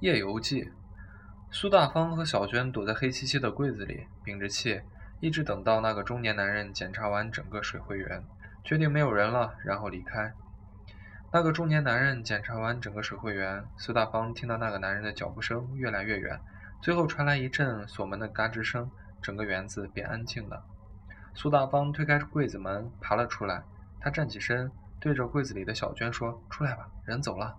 夜游记，苏大方和小娟躲在黑漆漆的柜子里，屏着气，一直等到那个中年男人检查完整个水会园，确定没有人了，然后离开。那个中年男人检查完整个水会园，苏大方听到那个男人的脚步声越来越远，最后传来一阵锁门的嘎吱声，整个园子变安静了。苏大方推开柜子门，爬了出来。他站起身，对着柜子里的小娟说：“出来吧，人走了。”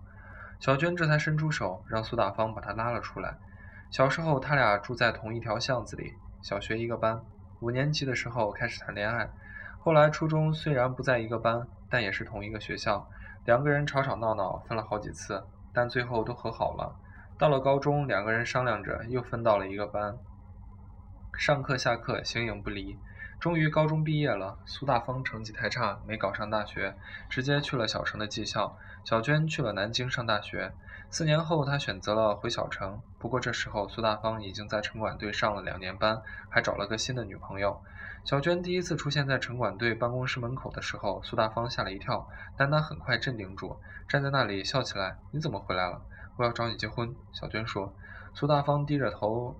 小娟这才伸出手，让苏大方把她拉了出来。小时候，他俩住在同一条巷子里，小学一个班。五年级的时候开始谈恋爱，后来初中虽然不在一个班，但也是同一个学校。两个人吵吵闹闹，分了好几次，但最后都和好了。到了高中，两个人商量着又分到了一个班，上课下课形影不离。终于高中毕业了，苏大方成绩太差，没考上大学，直接去了小城的技校。小娟去了南京上大学。四年后，他选择了回小城。不过这时候，苏大方已经在城管队上了两年班，还找了个新的女朋友。小娟第一次出现在城管队办公室门口的时候，苏大方吓了一跳，但他很快镇定住，站在那里笑起来：“你怎么回来了？我要找你结婚。”小娟说。苏大方低着头。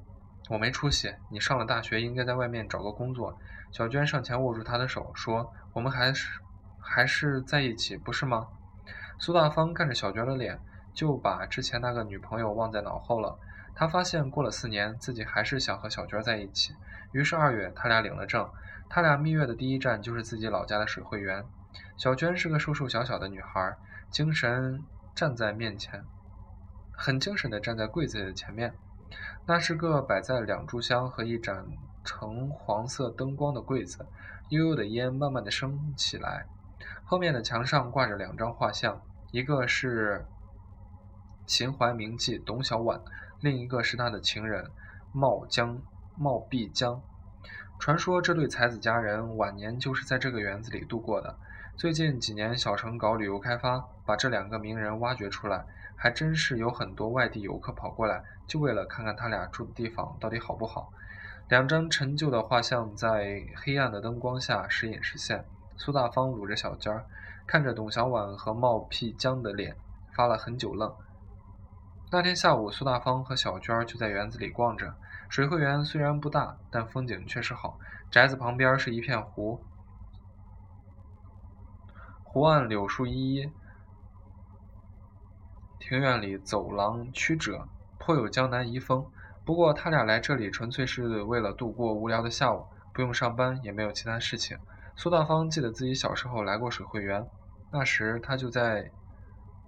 我没出息，你上了大学应该在外面找个工作。小娟上前握住他的手，说：“我们还是还是在一起，不是吗？”苏大方看着小娟的脸，就把之前那个女朋友忘在脑后了。他发现过了四年，自己还是想和小娟在一起。于是二月，他俩领了证。他俩蜜月的第一站就是自己老家的水会园。小娟是个瘦瘦小小的女孩，精神站在面前，很精神的站在柜子的前面。那是个摆在两炷香和一盏橙黄色灯光的柜子，悠悠的烟慢慢的升起来。后面的墙上挂着两张画像，一个是秦淮名妓董小宛，另一个是他的情人冒江冒碧江。传说这对才子佳人晚年就是在这个园子里度过的。最近几年，小城搞旅游开发，把这两个名人挖掘出来，还真是有很多外地游客跑过来，就为了看看他俩住的地方到底好不好。两张陈旧的画像在黑暗的灯光下时隐时现。苏大方撸着小娟儿，看着董小宛和冒辟疆的脸，发了很久愣。那天下午，苏大方和小娟儿就在园子里逛着。水会园虽然不大，但风景确实好。宅子旁边是一片湖。湖岸柳树依依，庭院里走廊曲折，颇有江南遗风。不过他俩来这里纯粹是为了度过无聊的下午，不用上班，也没有其他事情。苏大方记得自己小时候来过水会园，那时他就在，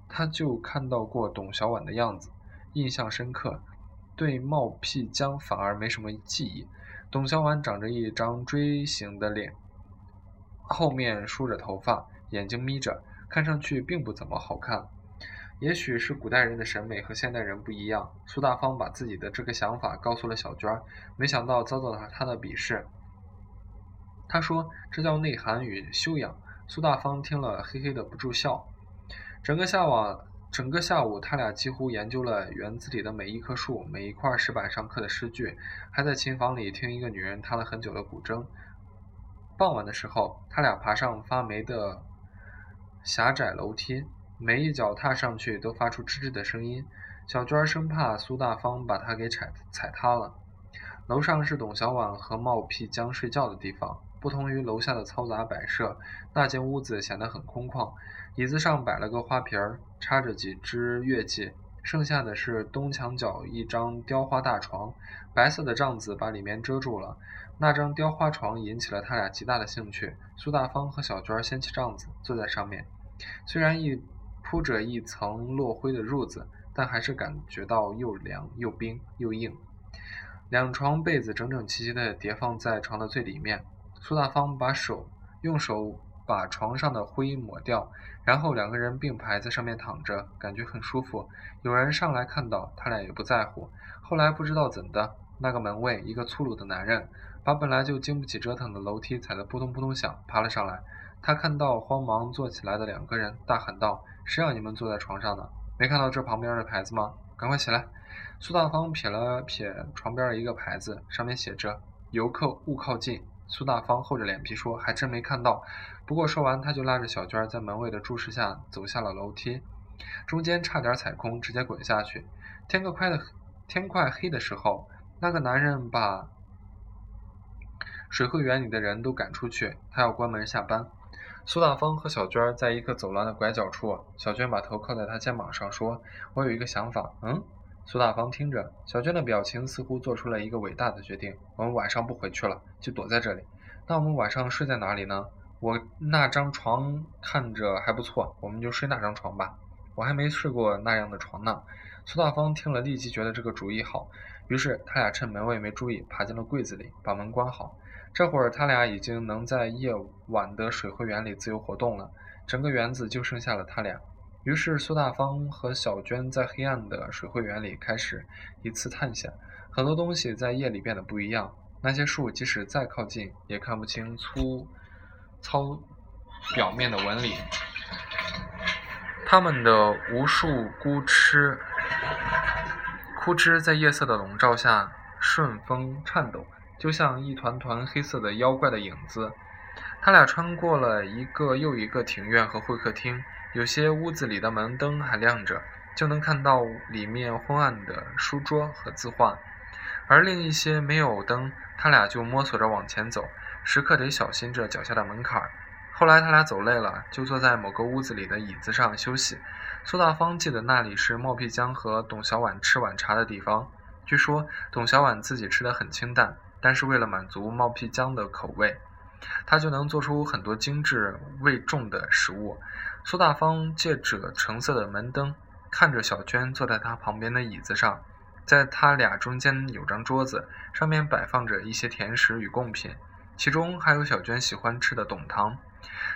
他就看到过董小宛的样子，印象深刻。对冒辟疆反而没什么记忆。董小宛长着一张锥形的脸，后面梳着头发。眼睛眯着，看上去并不怎么好看。也许是古代人的审美和现代人不一样。苏大方把自己的这个想法告诉了小娟，没想到遭到了她的鄙视。他说：“这叫内涵与修养。”苏大方听了，嘿嘿的不住笑。整个下午，整个下午，他俩几乎研究了园子里的每一棵树、每一块石板上刻的诗句，还在琴房里听一个女人弹了很久的古筝。傍晚的时候，他俩爬上发霉的。狭窄楼梯，每一脚踏上去都发出吱吱的声音。小娟生怕苏大方把她给踩踩塌了。楼上是董小宛和冒辟疆睡觉的地方。不同于楼下的嘈杂摆设，那间屋子显得很空旷。椅子上摆了个花瓶儿，插着几支月季。剩下的是东墙角一张雕花大床，白色的帐子把里面遮住了。那张雕花床引起了他俩极大的兴趣。苏大方和小娟掀起帐子，坐在上面。虽然一铺着一层落灰的褥子，但还是感觉到又凉又冰又硬。两床被子整整齐齐地叠放在床的最里面。苏大方把手用手把床上的灰抹掉，然后两个人并排在上面躺着，感觉很舒服。有人上来看到，他俩也不在乎。后来不知道怎的，那个门卫，一个粗鲁的男人。把本来就经不起折腾的楼梯踩得扑通扑通响，爬了上来。他看到慌忙坐起来的两个人，大喊道：“谁让你们坐在床上的？没看到这旁边的牌子吗？赶快起来！”苏大方瞥了瞥床边的一个牌子，上面写着“游客勿靠近”。苏大方厚着脸皮说：“还真没看到。”不过说完，他就拉着小娟在门卫的注视下走下了楼梯，中间差点踩空，直接滚下去。天快的天快黑的时候，那个男人把水会园里的人都赶出去，他要关门下班。苏大方和小娟在一个走廊的拐角处，小娟把头靠在他肩膀上说：“我有一个想法。”嗯。苏大方听着，小娟的表情似乎做出了一个伟大的决定。我们晚上不回去了，就躲在这里。那我们晚上睡在哪里呢？我那张床看着还不错，我们就睡那张床吧。我还没睡过那样的床呢。苏大方听了，立即觉得这个主意好。于是他俩趁门卫没注意，爬进了柜子里，把门关好。这会儿他俩已经能在夜晚的水会园里自由活动了，整个园子就剩下了他俩。于是苏大方和小娟在黑暗的水会园里开始一次探险。很多东西在夜里变得不一样。那些树即使再靠近，也看不清粗糙表面的纹理。他们的无数枯枝，枯枝在夜色的笼罩下顺风颤抖。就像一团团黑色的妖怪的影子，他俩穿过了一个又一个庭院和会客厅，有些屋子里的门灯还亮着，就能看到里面昏暗的书桌和字画；而另一些没有灯，他俩就摸索着往前走，时刻得小心着脚下的门槛。后来他俩走累了，就坐在某个屋子里的椅子上休息。苏大方记得那里是冒辟疆和董小宛吃晚茶的地方，据说董小宛自己吃的很清淡。但是为了满足冒辟疆的口味，他就能做出很多精致味重的食物。苏大方借着橙色的门灯，看着小娟坐在他旁边的椅子上，在他俩中间有张桌子，上面摆放着一些甜食与贡品，其中还有小娟喜欢吃的董糖，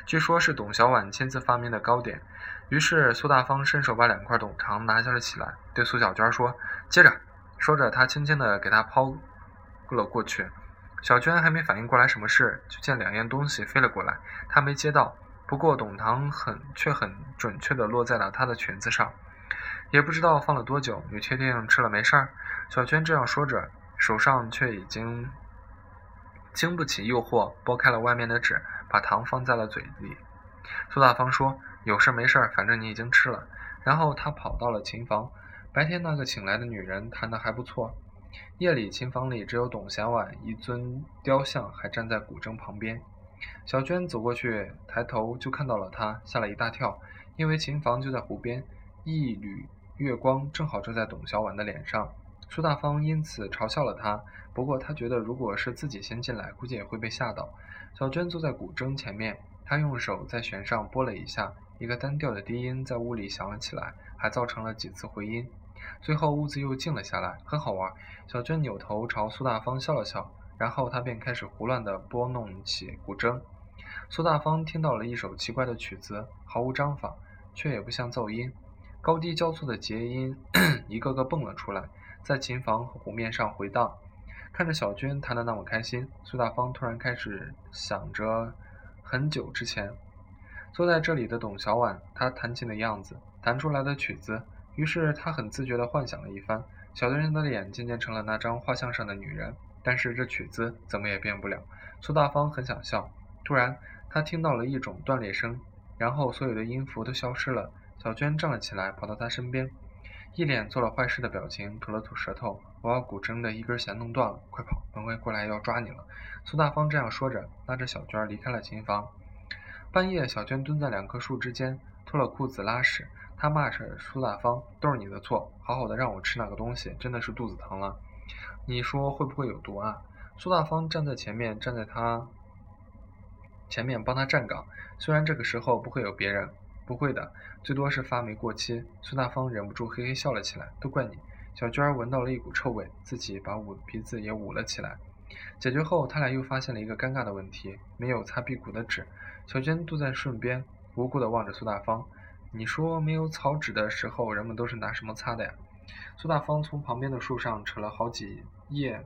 据说是董小宛亲自发明的糕点。于是苏大方伸手把两块董糖拿下了起来，对苏小娟说：“接着。”说着，他轻轻地给她抛。了过去，小娟还没反应过来什么事，就见两样东西飞了过来。她没接到，不过董糖很却很准确地落在了她的裙子上。也不知道放了多久，你确定吃了没事儿？小娟这样说着，手上却已经经不起诱惑，剥开了外面的纸，把糖放在了嘴里。苏大方说：“有事没事，反正你已经吃了。”然后他跑到了琴房。白天那个请来的女人弹得还不错。夜里，琴房里只有董小宛一尊雕像还站在古筝旁边。小娟走过去，抬头就看到了他，吓了一大跳，因为琴房就在湖边，一缕月光正好照在董小宛的脸上。苏大方因此嘲笑了他，不过他觉得如果是自己先进来，估计也会被吓到。小娟坐在古筝前面，她用手在弦上拨了一下，一个单调的低音在屋里响了起来，还造成了几次回音。最后屋子又静了下来，很好玩。小娟扭头朝苏大方笑了笑，然后她便开始胡乱地拨弄起古筝。苏大方听到了一首奇怪的曲子，毫无章法，却也不像噪音，高低交错的节音一个个蹦了出来，在琴房和湖面上回荡。看着小娟弹得那么开心，苏大方突然开始想着很久之前坐在这里的董小宛，她弹琴的样子，弹出来的曲子。于是他很自觉地幻想了一番，小娟的脸渐渐成了那张画像上的女人，但是这曲子怎么也变不了。苏大方很想笑，突然他听到了一种断裂声，然后所有的音符都消失了。小娟站了起来，跑到他身边，一脸做了坏事的表情，吐了吐舌头：“我把古筝的一根弦弄断了，快跑，门卫过来要抓你了。”苏大方这样说着，拉着小娟离开了琴房。半夜，小娟蹲在两棵树之间，脱了裤子拉屎。他骂着苏大方：“都是你的错，好好的让我吃那个东西，真的是肚子疼了。你说会不会有毒啊？”苏大方站在前面，站在他前面帮他站岗。虽然这个时候不会有别人，不会的，最多是发霉过期。苏大方忍不住嘿嘿笑了起来：“都怪你！”小娟闻到了一股臭味，自己把捂鼻子也捂了起来。解决后，他俩又发现了一个尴尬的问题：没有擦屁股的纸。小娟坐在顺边，无辜地望着苏大方。你说没有草纸的时候，人们都是拿什么擦的呀？苏大方从旁边的树上扯了好几叶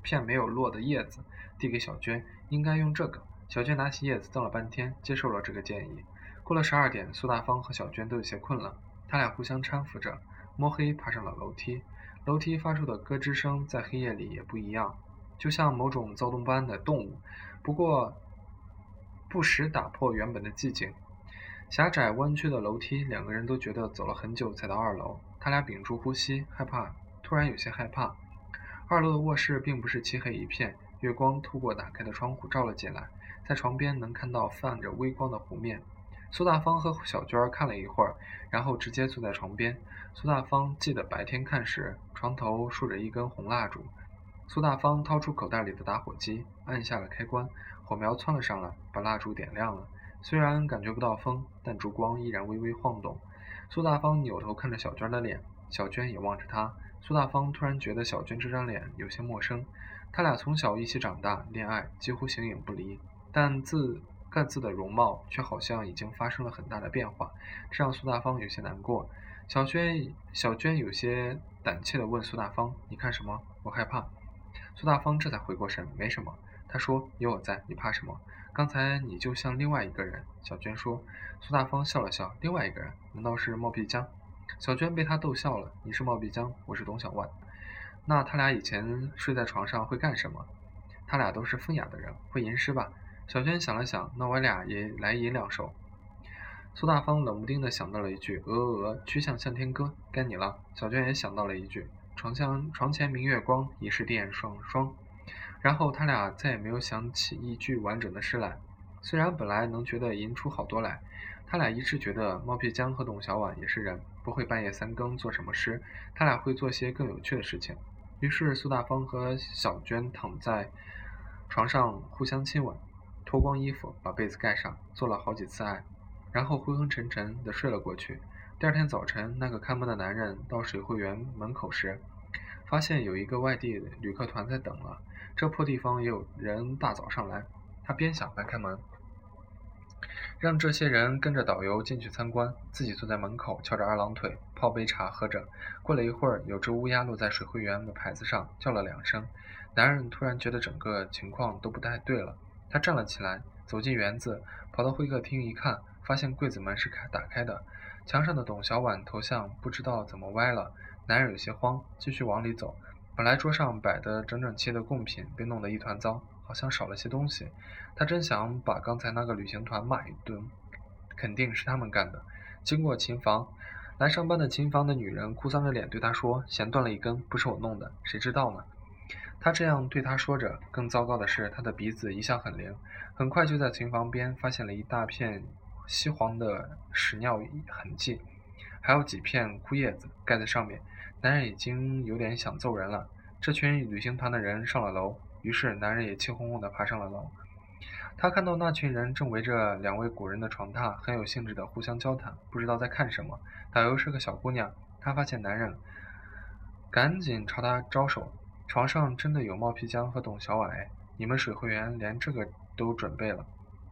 片没有落的叶子，递给小娟，应该用这个。小娟拿起叶子瞪了半天，接受了这个建议。过了十二点，苏大方和小娟都有些困了，他俩互相搀扶着，摸黑爬上了楼梯。楼梯发出的咯吱声在黑夜里也不一样，就像某种躁动般的动物，不过不时打破原本的寂静。狭窄弯曲的楼梯，两个人都觉得走了很久才到二楼。他俩屏住呼吸，害怕，突然有些害怕。二楼的卧室并不是漆黑一片，月光透过打开的窗户照了进来，在床边能看到泛着微光的湖面。苏大方和小娟看了一会儿，然后直接坐在床边。苏大方记得白天看时，床头竖着一根红蜡烛。苏大方掏出口袋里的打火机，按下了开关，火苗窜了上来，把蜡烛点亮了。虽然感觉不到风，但烛光依然微微晃动。苏大方扭头看着小娟的脸，小娟也望着他。苏大方突然觉得小娟这张脸有些陌生，他俩从小一起长大，恋爱几乎形影不离，但自各自的容貌却好像已经发生了很大的变化，这让苏大方有些难过。小娟小娟有些胆怯地问苏大方：“你看什么？我害怕。”苏大方这才回过神：“没什么。”他说：“有我在，你怕什么？刚才你就像另外一个人。”小娟说。苏大方笑了笑：“另外一个人？难道是冒辟疆？”小娟被他逗笑了：“你是冒辟疆，我是董小万。那他俩以前睡在床上会干什么？他俩都是风雅的人，会吟诗吧？”小娟想了想：“那我俩也来吟两首。”苏大方冷不丁地想到了一句：“鹅鹅鹅，曲项向天歌。”该你了。小娟也想到了一句：“床前床前明月光，疑是地双双。”然后他俩再也没有想起一句完整的诗来。虽然本来能觉得吟出好多来。他俩一致觉得猫皮江和董小宛也是人，不会半夜三更做什么诗。他俩会做些更有趣的事情。于是苏大方和小娟躺在床上互相亲吻，脱光衣服把被子盖上，做了好几次爱，然后昏昏沉沉地睡了过去。第二天早晨，那个看门的男人到水会园门口时，发现有一个外地旅客团在等了。这破地方也有人大早上来，他边想边开门。让这些人跟着导游进去参观，自己坐在门口翘着二郎腿泡杯茶喝着。过了一会儿，有只乌鸦落在水会园的牌子上，叫了两声。男人突然觉得整个情况都不太对了，他站了起来，走进园子，跑到会客厅一看，发现柜子门是开打开的，墙上的董小宛头像不知道怎么歪了。男人有些慌，继续往里走。本来桌上摆得整整齐的贡品被弄得一团糟。好像少了些东西，他真想把刚才那个旅行团骂一顿，肯定是他们干的。经过琴房，来上班的琴房的女人哭丧着脸对他说：“弦断了一根，不是我弄的，谁知道呢？”他这样对他说着，更糟糕的是，他的鼻子一向很灵，很快就在琴房边发现了一大片稀黄的屎尿痕迹，还有几片枯叶子盖在上面。男人已经有点想揍人了。这群旅行团的人上了楼。于是，男人也气哄哄地爬上了楼。他看到那群人正围着两位古人的床榻，很有兴致地互相交谈，不知道在看什么。导游是个小姑娘，她发现男人，赶紧朝他招手。床上真的有冒皮浆和董小宛，你们水会员连这个都准备了。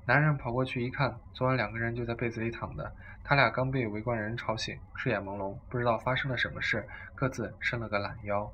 男人跑过去一看，昨晚两个人就在被子里躺的，他俩刚被围观人吵醒，睡眼朦胧，不知道发生了什么事，各自伸了个懒腰。